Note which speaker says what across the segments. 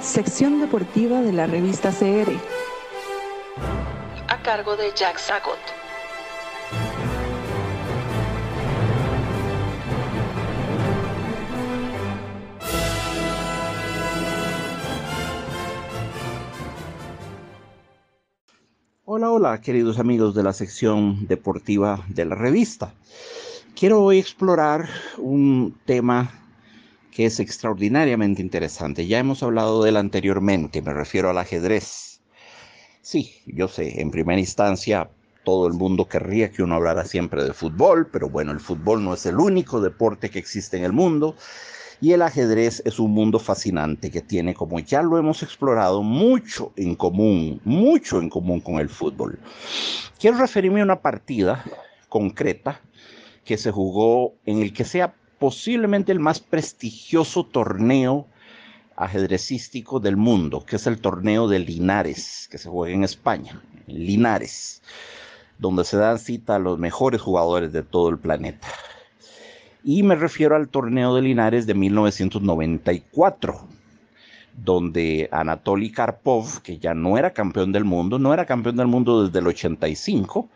Speaker 1: Sección deportiva de la revista CR.
Speaker 2: A cargo de Jack Sagot.
Speaker 3: Hola, hola, queridos amigos de la sección deportiva de la revista. Quiero hoy explorar un tema que es extraordinariamente interesante. Ya hemos hablado de él anteriormente, me refiero al ajedrez. Sí, yo sé, en primera instancia todo el mundo querría que uno hablara siempre de fútbol, pero bueno, el fútbol no es el único deporte que existe en el mundo y el ajedrez es un mundo fascinante que tiene, como ya lo hemos explorado, mucho en común, mucho en común con el fútbol. Quiero referirme a una partida concreta que se jugó en el que sea posiblemente el más prestigioso torneo ajedrecístico del mundo, que es el torneo de Linares, que se juega en España, Linares, donde se dan cita a los mejores jugadores de todo el planeta. Y me refiero al torneo de Linares de 1994, donde Anatoly Karpov, que ya no era campeón del mundo, no era campeón del mundo desde el 85,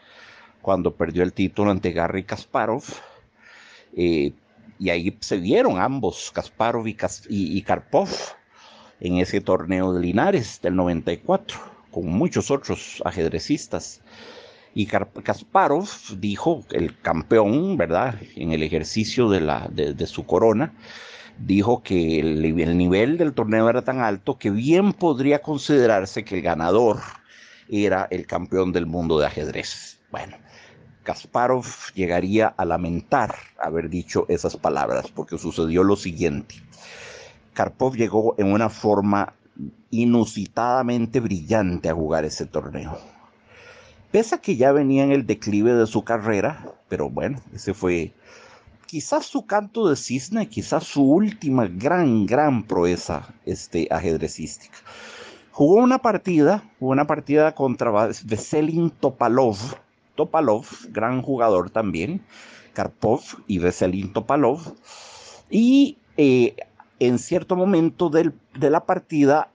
Speaker 3: cuando perdió el título ante Garry Kasparov, eh, y ahí se vieron ambos, Kasparov y, Karpov, en ese torneo de Linares del 94, con muchos otros ajedrecistas. Y Kasparov dijo, el campeón, ¿verdad? En el ejercicio de, la, de, su corona, dijo que el, el, nivel del torneo era tan alto que bien podría considerarse que el ganador era el campeón del mundo de ajedrez. Bueno, Kasparov llegaría a lamentar haber dicho esas palabras, porque sucedió lo siguiente. Karpov llegó en una forma inusitadamente brillante a jugar ese torneo. Pese a que ya venía en el declive de su carrera, pero bueno, ese fue quizás su canto de cisne, quizás su última gran, gran proeza este, ajedrecística. Jugó una partida, una partida contra Veselin Topalov, Topalov, gran jugador también, Karpov y Veselin Topalov. Y eh, en cierto momento de la partida,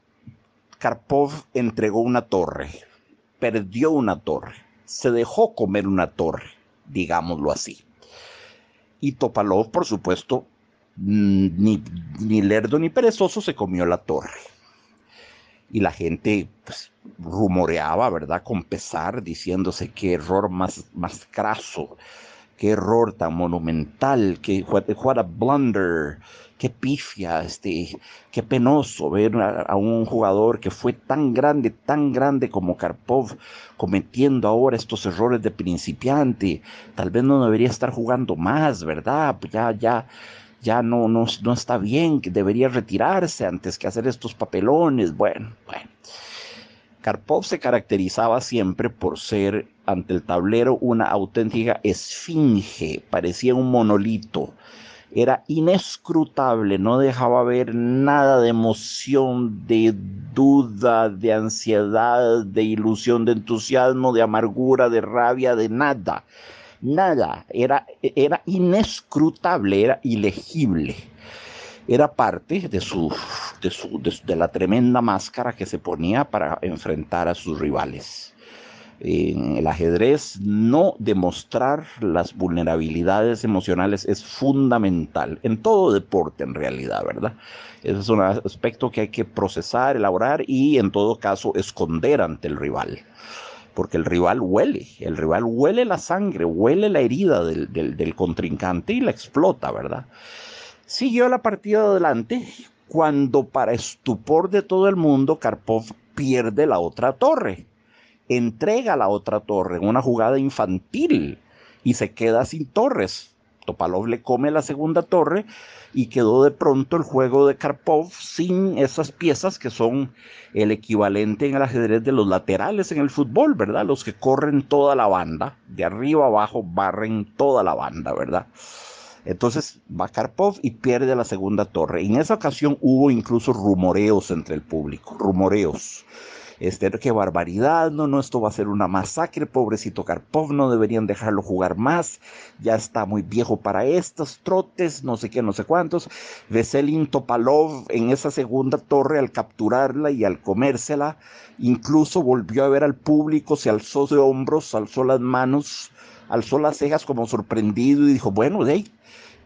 Speaker 3: Karpov entregó una torre, perdió una torre, se dejó comer una torre, digámoslo así. Y Topalov, por supuesto, mm, ni, ni lerdo ni perezoso se comió la torre y la gente pues, rumoreaba, ¿verdad? Con pesar, diciéndose qué error más, más craso, qué error tan monumental, qué what, a blunder, qué pifia, este, qué penoso ver a, un jugador que fue tan grande, tan grande como Karpov, cometiendo ahora estos errores de principiante. Tal vez no debería estar jugando más, ¿verdad? Pues ya, ya ya no, no, no está bien, que debería retirarse antes que hacer estos papelones. Bueno, bueno. Karpov se caracterizaba siempre por ser ante el tablero una auténtica esfinge, parecía un monolito, era inescrutable, no dejaba ver nada de emoción, de duda, de ansiedad, de ilusión, de entusiasmo, de amargura, de rabia, de nada nada, era, era inescrutable, era ilegible. Era parte de, su, de, su, de, la tremenda máscara que se ponía para enfrentar a sus rivales. En el ajedrez, no demostrar las vulnerabilidades emocionales es fundamental, en todo deporte en realidad, ¿verdad? Ese es un aspecto que hay que procesar, elaborar y en todo caso esconder ante el rival porque el rival huele, el rival huele la sangre, huele la herida del, contrincante y la explota, ¿verdad? Siguió la partida adelante cuando para estupor de todo el mundo Karpov pierde la otra torre, entrega la otra torre en una jugada infantil y se queda sin torres. Topalov le come la segunda torre y quedó de pronto el juego de Karpov sin esas piezas que son el equivalente en el ajedrez de los laterales en el fútbol, ¿verdad? Los que corren toda la banda, de arriba abajo barren toda la banda, ¿verdad? Entonces va Karpov y pierde la segunda torre. En esa ocasión hubo incluso rumoreos entre el público, rumoreos. Este, qué barbaridad, no, no, esto va a ser una masacre, pobrecito Karpov, no deberían dejarlo jugar más, ya está muy viejo para estos trotes, no sé qué, no sé cuántos. Veselin Topalov en esa segunda torre al capturarla y al comérsela, incluso volvió a ver al público, se alzó de hombros, alzó las manos, alzó las cejas como sorprendido y dijo, bueno, de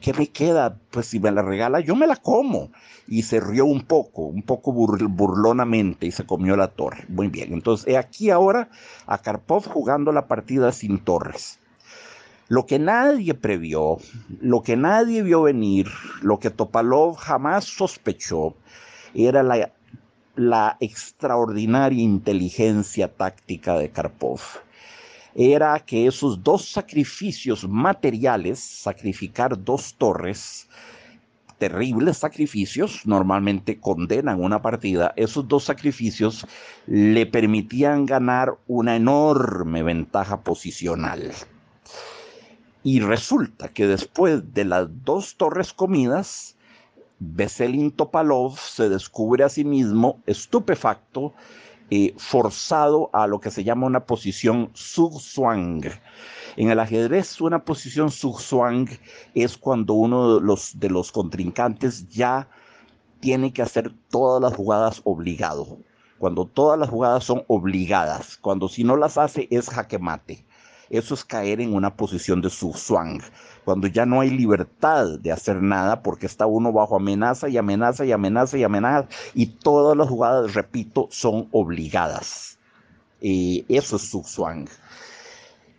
Speaker 3: ¿qué me queda? Pues si me la regala, yo me la como. Y se rió un poco, un poco burlonamente y se comió la torre. Muy bien, entonces he aquí ahora a Karpov jugando la partida sin torres. Lo que nadie previó, lo que nadie vio venir, lo que Topalov jamás sospechó, era la, la extraordinaria inteligencia táctica de Karpov era que esos dos sacrificios materiales, sacrificar dos torres, terribles sacrificios, normalmente condenan una partida, esos dos sacrificios le permitían ganar una enorme ventaja posicional. Y resulta que después de las dos torres comidas, Veselin Topalov se descubre a sí mismo estupefacto eh, forzado a lo que se llama una posición sub-swang. En el ajedrez, una posición sub-swang es cuando uno de los, de los contrincantes ya tiene que hacer todas las jugadas obligado. Cuando todas las jugadas son obligadas, cuando si no las hace es jaque mate. Eso es caer en una posición de sub-swang cuando ya no hay libertad de hacer nada porque está uno bajo amenaza y amenaza y amenaza y amenaza y todas las jugadas, repito, son obligadas. Eh, eso es su swang.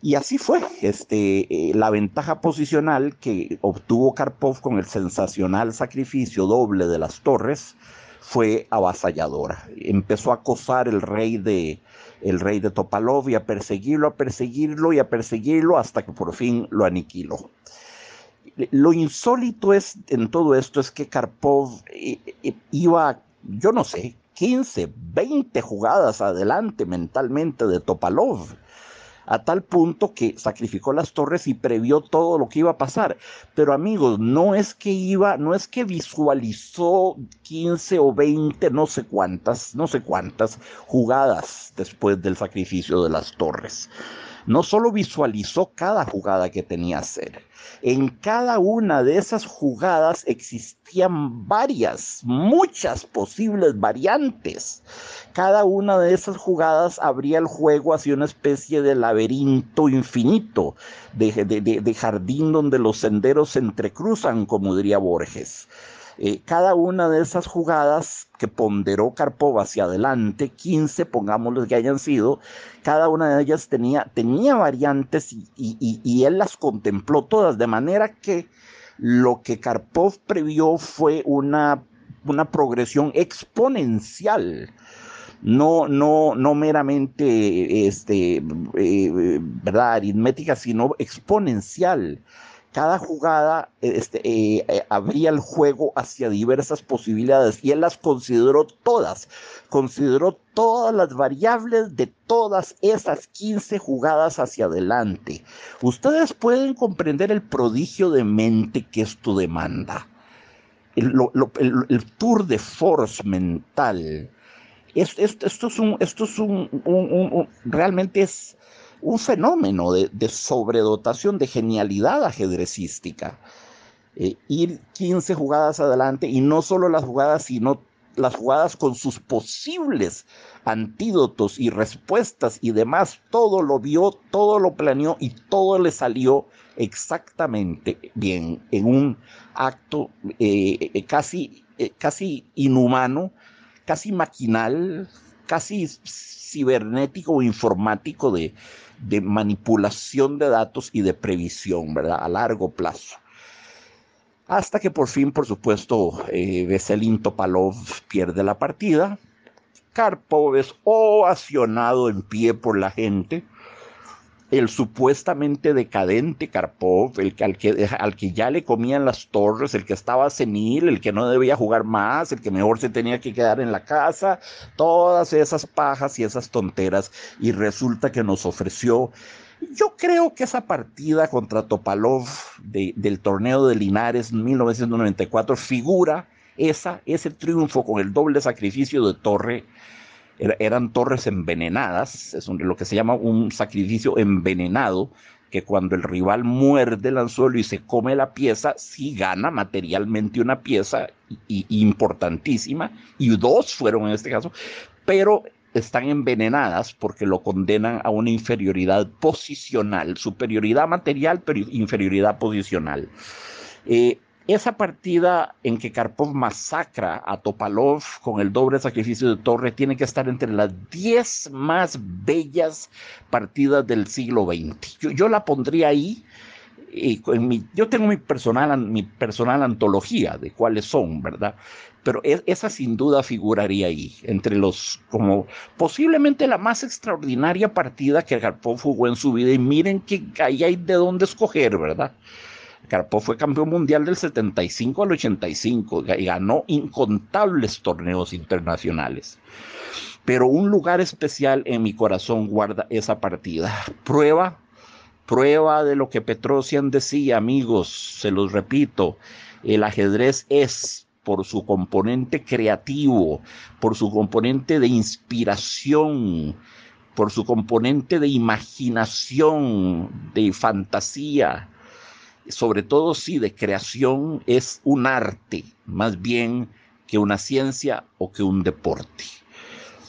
Speaker 3: Y así fue, este, eh, la ventaja posicional que obtuvo Karpov con el sensacional sacrificio doble de las torres fue avasalladora. Empezó a acosar el rey de, el rey de Topalov y a perseguirlo, a perseguirlo y a perseguirlo hasta que por fin lo aniquiló. Lo insólito es en todo esto es que Karpov eh, eh, iba, yo no sé, 15, 20 jugadas adelante mentalmente de Topalov a tal punto que sacrificó las torres y previó todo lo que iba a pasar. Pero amigos, no es que iba, no es que visualizó 15 o 20, no sé cuántas, no sé cuántas jugadas después del sacrificio de las torres. No solo visualizó cada jugada que tenía hacer, en cada una de esas jugadas existían varias, muchas posibles variantes. Cada una de esas jugadas abría el juego hacia una especie de laberinto infinito, de, jardín donde los senderos se entrecruzan, como diría Borges. Eh, cada una de esas jugadas que ponderó Karpov hacia adelante, 15, pongámosles que hayan sido, cada una de ellas tenía, tenía variantes y, y él las contempló todas, de manera que lo que Karpov previó fue una, una progresión exponencial no, no, no meramente este, eh, ¿verdad? aritmética, sino exponencial cada jugada este, eh, eh, abría el juego hacia diversas posibilidades y él las consideró todas, consideró todas las variables de todas esas 15 jugadas hacia adelante. Ustedes pueden comprender el prodigio de mente que esto demanda. El, tour de force mental. Esto, es un, esto es un realmente es, un fenómeno de, sobredotación, de genialidad ajedrecística. Eh, ir 15 jugadas adelante y no solo las jugadas, sino las jugadas con sus posibles antídotos y respuestas y demás, todo lo vio, todo lo planeó y todo le salió exactamente bien en un acto eh, eh, casi, casi inhumano, casi maquinal, casi cibernético o informático de, manipulación de datos y de previsión, ¿verdad? A largo plazo. Hasta que por fin, por supuesto, eh, Veselin Topalov pierde la partida. Karpov es ovacionado en pie por la gente el supuestamente decadente Karpov, el que, al, que, al que ya le comían las torres, el que estaba senil, el que no debía jugar más, el que mejor se tenía que quedar en la casa, todas esas pajas y esas tonteras, y resulta que nos ofreció yo creo que esa partida contra Topalov del torneo de Linares 1994 figura esa, ese triunfo con el doble sacrificio de Torre eran torres envenenadas, es lo que se llama un sacrificio envenenado, que cuando el rival muerde el anzuelo y se come la pieza, sí gana materialmente una pieza importantísima, y dos fueron en este caso, pero están envenenadas porque lo condenan a una inferioridad posicional, superioridad material, pero inferioridad posicional. Eh, esa partida en que Karpov masacra a Topalov con el doble sacrificio de Torre tiene que estar entre las 10 más bellas partidas del siglo XX. Yo, la pondría ahí. Y yo tengo mi personal, mi personal antología de cuáles son, ¿verdad? Pero e, esa sin duda figuraría ahí, entre los, como posiblemente la más extraordinaria partida que Karpov jugó en su vida. Y miren que ahí hay de dónde escoger, ¿verdad? Karpov fue campeón mundial del 75 al 85 y ganó incontables torneos internacionales. Pero un lugar especial en mi corazón guarda esa partida. Prueba, prueba de lo que Petrosian decía, amigos, se los repito, el ajedrez es por su componente creativo, por su componente de inspiración, por su componente de imaginación, de fantasía, sobre todo si de creación es un arte, más bien que una ciencia o que un deporte.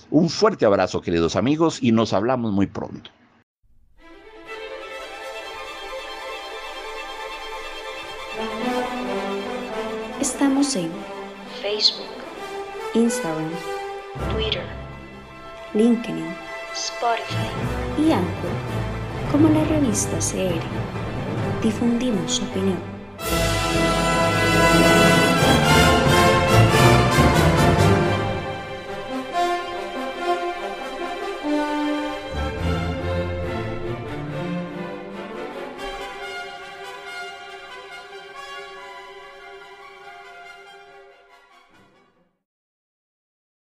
Speaker 3: Un fuerte abrazo, queridos amigos, y nos hablamos muy pronto.
Speaker 2: Estamos en Facebook, Instagram, Twitter, LinkedIn, Spotify y Anchor como la revista CR difundimos su opinión.